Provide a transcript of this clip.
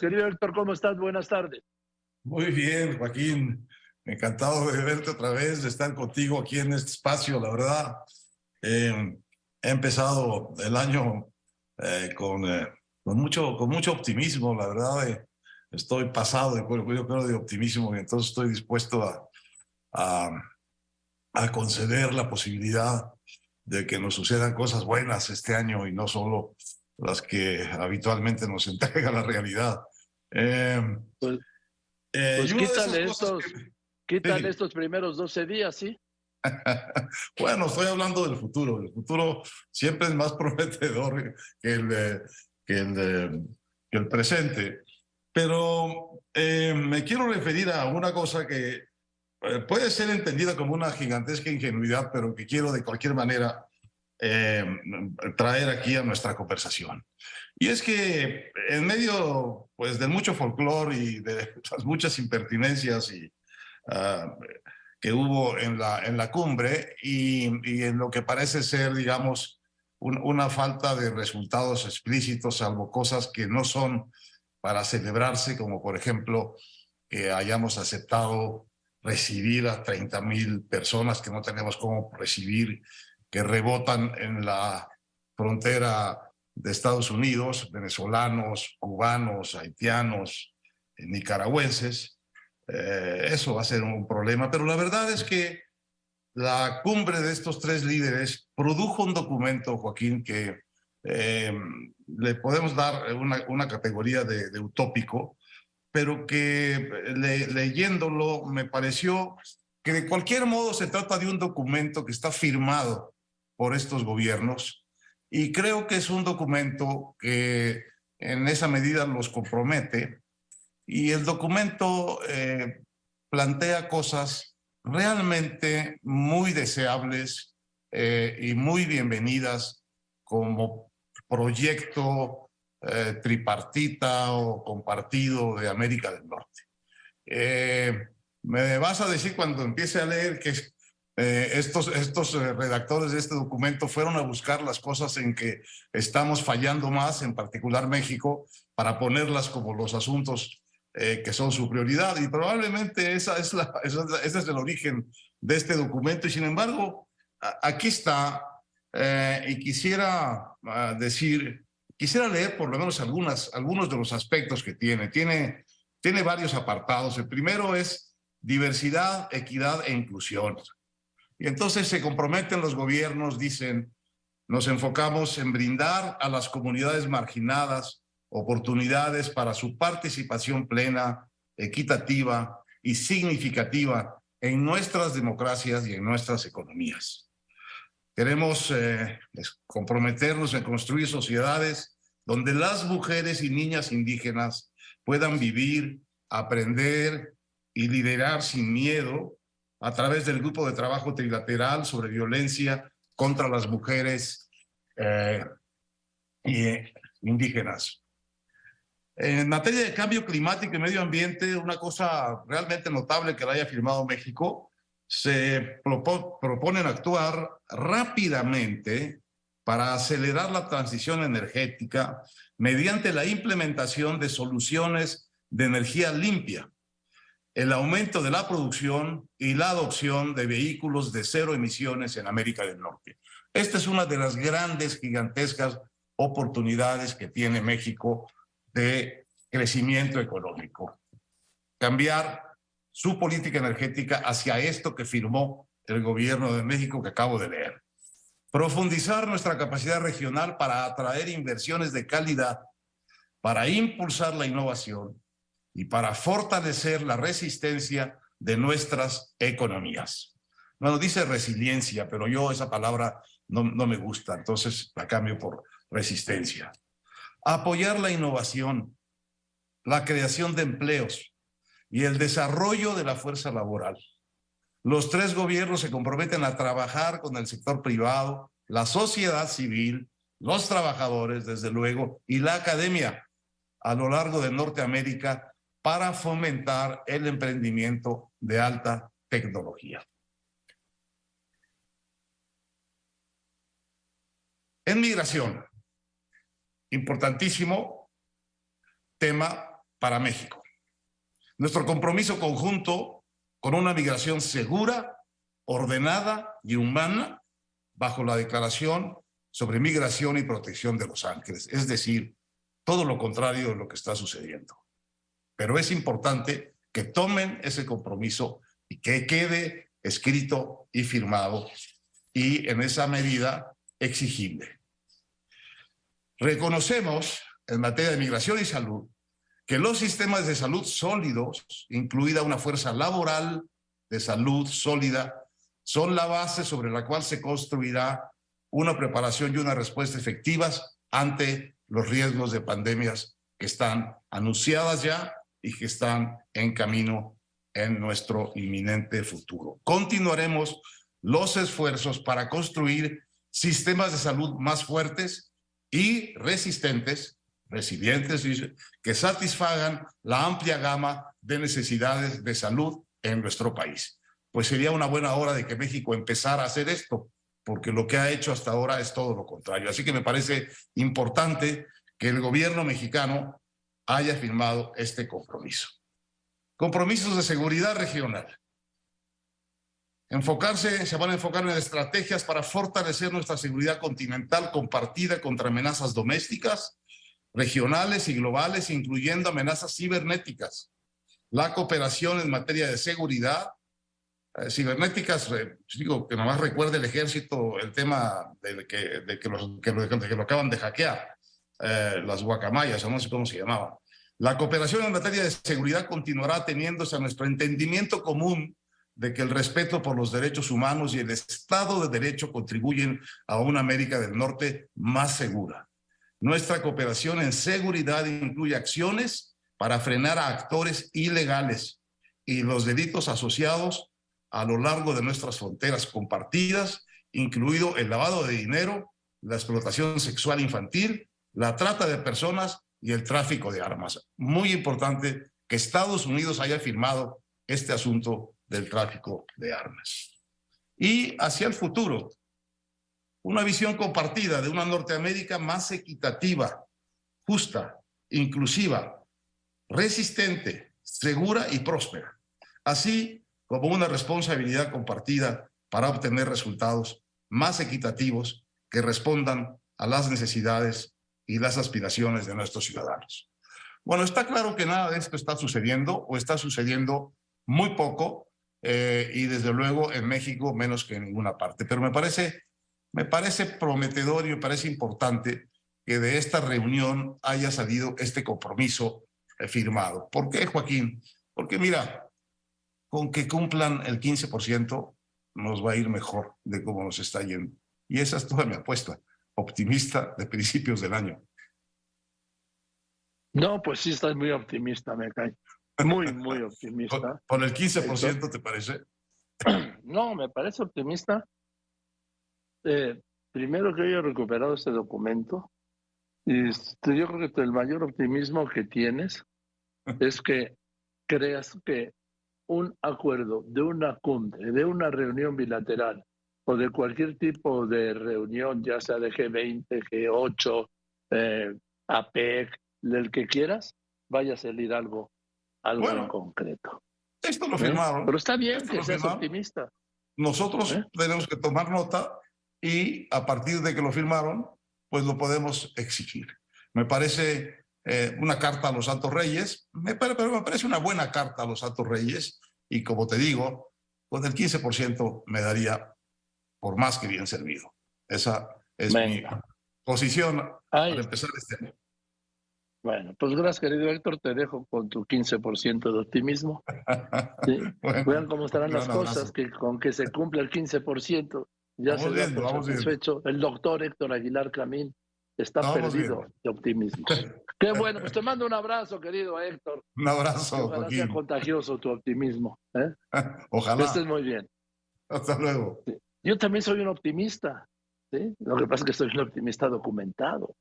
Querido Héctor, ¿cómo estás? Buenas tardes. Muy bien, Joaquín. Encantado de verte otra vez, de estar contigo aquí en este espacio, la verdad. Eh, he empezado el año eh, con, eh, con, mucho, con mucho optimismo, la verdad. estoy pasado de, optimismo y entonces estoy dispuesto a conceder la posibilidad de que nos sucedan cosas buenas este año y no solo las que habitualmente nos entrega la realidad. Eh, pues, eh, pues quítale estos, que, estos primeros 12 días, ¿sí? bueno, estoy hablando del futuro. El futuro siempre es más prometedor que el, que el, que el presente. Pero eh, me quiero referir a una cosa que puede ser entendida como una gigantesca ingenuidad, pero que quiero de cualquier manera eh, traer aquí a nuestra conversación. Y es que en medio pues, de mucho folclore y de las muchas impertinencias y, ah, que hubo en la, en la cumbre y, en lo que parece ser, digamos, una falta de resultados explícitos, salvo cosas que no son para celebrarse, como por ejemplo que hayamos aceptado recibir a 30 mil personas que no tenemos cómo recibir que rebotan en la frontera de Estados Unidos, venezolanos, cubanos, haitianos, eh, nicaragüenses. Eh, eso va a ser un problema, pero la verdad es que la cumbre de estos tres líderes produjo un documento, Joaquín, que eh, le podemos dar una, una categoría de, de, utópico, pero que leyéndolo me pareció que de cualquier modo se trata de un documento que está firmado por estos gobiernos y creo que es un documento que en esa medida los compromete y el documento eh, plantea cosas realmente muy deseables eh, y muy bienvenidas como proyecto eh, tripartita o compartido de América del Norte. me vas a decir cuando empiece a leer que eh, estos, estos eh, redactores de este documento fueron a buscar las cosas en que estamos fallando más, en particular México, para ponerlas como los asuntos eh, que son su prioridad. Y probablemente esa es la, ese es el origen de este documento. Y sin embargo, aquí está, y quisiera ah, decir, quisiera leer por lo menos algunas, algunos de los aspectos que tiene. Tiene, tiene varios apartados. El primero es diversidad, equidad e inclusión. Y entonces se comprometen los gobiernos, dicen, nos enfocamos en brindar a las comunidades marginadas oportunidades para su participación plena, equitativa y significativa en nuestras democracias y en nuestras economías. Queremos eh, comprometernos en construir sociedades donde las mujeres y niñas indígenas puedan vivir, aprender y liderar sin miedo a través del grupo de trabajo trilateral sobre violencia contra las mujeres eh, indígenas. En materia de cambio climático y medio ambiente, una cosa realmente notable que la haya firmado México, se proponen actuar rápidamente para acelerar la transición energética mediante la implementación de soluciones de energía limpia el aumento de la producción y la adopción de vehículos de cero emisiones en América del Norte. Esta es una de las grandes, gigantescas oportunidades que tiene México de crecimiento económico. Cambiar su política energética hacia esto que firmó el gobierno de México que acabo de leer. Profundizar nuestra capacidad regional para atraer inversiones de calidad, para impulsar la innovación y para fortalecer la resistencia de nuestras economías. Bueno, dice resiliencia, pero yo esa palabra no, no me gusta, entonces la cambio por resistencia. Apoyar la innovación, la creación de empleos y el desarrollo de la fuerza laboral. Los tres gobiernos se comprometen a trabajar con el sector privado, la sociedad civil, los trabajadores, desde luego, y la academia a lo largo de Norteamérica para fomentar el emprendimiento de alta tecnología. En migración, importantísimo tema para México. Nuestro compromiso conjunto con una migración segura, ordenada y humana bajo la Declaración sobre Migración y Protección de Los Ángeles. Es decir, todo lo contrario de lo que está sucediendo. Pero es importante que tomen ese compromiso y que quede escrito y firmado y en esa medida exigible. Reconocemos en materia de migración y salud que los sistemas de salud sólidos, incluida una fuerza laboral de salud sólida, son la base sobre la cual se construirá una preparación y una respuesta efectivas ante los riesgos de pandemias que están anunciadas ya y que están en camino en nuestro inminente futuro. Continuaremos los esfuerzos para construir sistemas de salud más fuertes y resistentes, resilientes, que satisfagan la amplia gama de necesidades de salud en nuestro país. Pues sería una buena hora de que México empezara a hacer esto, porque lo que ha hecho hasta ahora es todo lo contrario. Así que me parece importante que el gobierno mexicano haya firmado este compromiso. Compromisos de seguridad regional. Enfocarse, se van a enfocar en estrategias para fortalecer nuestra seguridad continental compartida contra amenazas domésticas, regionales y globales, incluyendo amenazas cibernéticas. La cooperación en materia de seguridad, eh, cibernéticas, eh, digo que nomás recuerde el ejército el tema de que, de que, los, que, lo, acaban de hackear, eh, las guacamayas, o no sé cómo se llamaban. La cooperación en materia de seguridad continuará teniéndose a nuestro entendimiento común de que el respeto por los derechos humanos y el Estado de Derecho contribuyen a una América del Norte más segura. Nuestra cooperación en seguridad incluye acciones para frenar a actores ilegales y los delitos asociados a lo largo de nuestras fronteras compartidas, incluido el lavado de dinero, la explotación sexual infantil, la trata de personas y el tráfico de armas. Muy importante que Estados Unidos haya firmado este asunto del tráfico de armas. Y hacia el futuro, una visión compartida de una Norteamérica más equitativa, justa, inclusiva, resistente, segura y próspera, así como una responsabilidad compartida para obtener resultados más equitativos que respondan a las necesidades y las aspiraciones de nuestros ciudadanos. Bueno, está claro que nada de esto está sucediendo o está sucediendo muy poco eh, y desde luego en México menos que en ninguna parte. Pero me parece, me parece prometedor y me parece importante que de esta reunión haya salido este compromiso eh, firmado. ¿Por qué, Joaquín? Porque mira, con que cumplan el 15% nos va a ir mejor de cómo nos está yendo. Y esa es toda mi apuesta optimista de principios del año. No, pues sí, estás muy optimista, me cae. Muy, muy optimista. ¿Con, el 15% te parece? No, me parece optimista. Eh, primero que haya recuperado este documento. Y este, yo creo que el mayor optimismo que tienes es que creas que un acuerdo de una cumbre, de una reunión bilateral o de cualquier tipo de reunión, ya sea de G20, G8, eh, APEC, del que quieras, vaya a salir algo, algo en concreto. Esto lo ¿Eh? firmaron. Pero está bien que seas optimista. Nosotros ¿Eh? tenemos que tomar nota y a partir de que lo firmaron, pues lo podemos exigir. Me parece una carta a los Santos Reyes, me, pero me parece una buena carta a los Santos Reyes y como te digo, con el 15% me daría por más que bien servido. Esa es mi posición para empezar este año. Bueno, pues gracias, querido Héctor. Te dejo con tu 15% de optimismo. Vean cómo estarán las cosas, que con que se cumpla el 15%, ya se da satisfecho. El doctor Héctor Aguilar Camín está perdido de optimismo. Qué bueno, pues te mando un abrazo, querido Héctor. Un abrazo, Ojalá sea contagioso tu optimismo. ¿eh? Ojalá. Que estés muy bien. Hasta luego. Yo también soy un optimista, ¿sí? Lo que pasa es que soy un optimista documentado.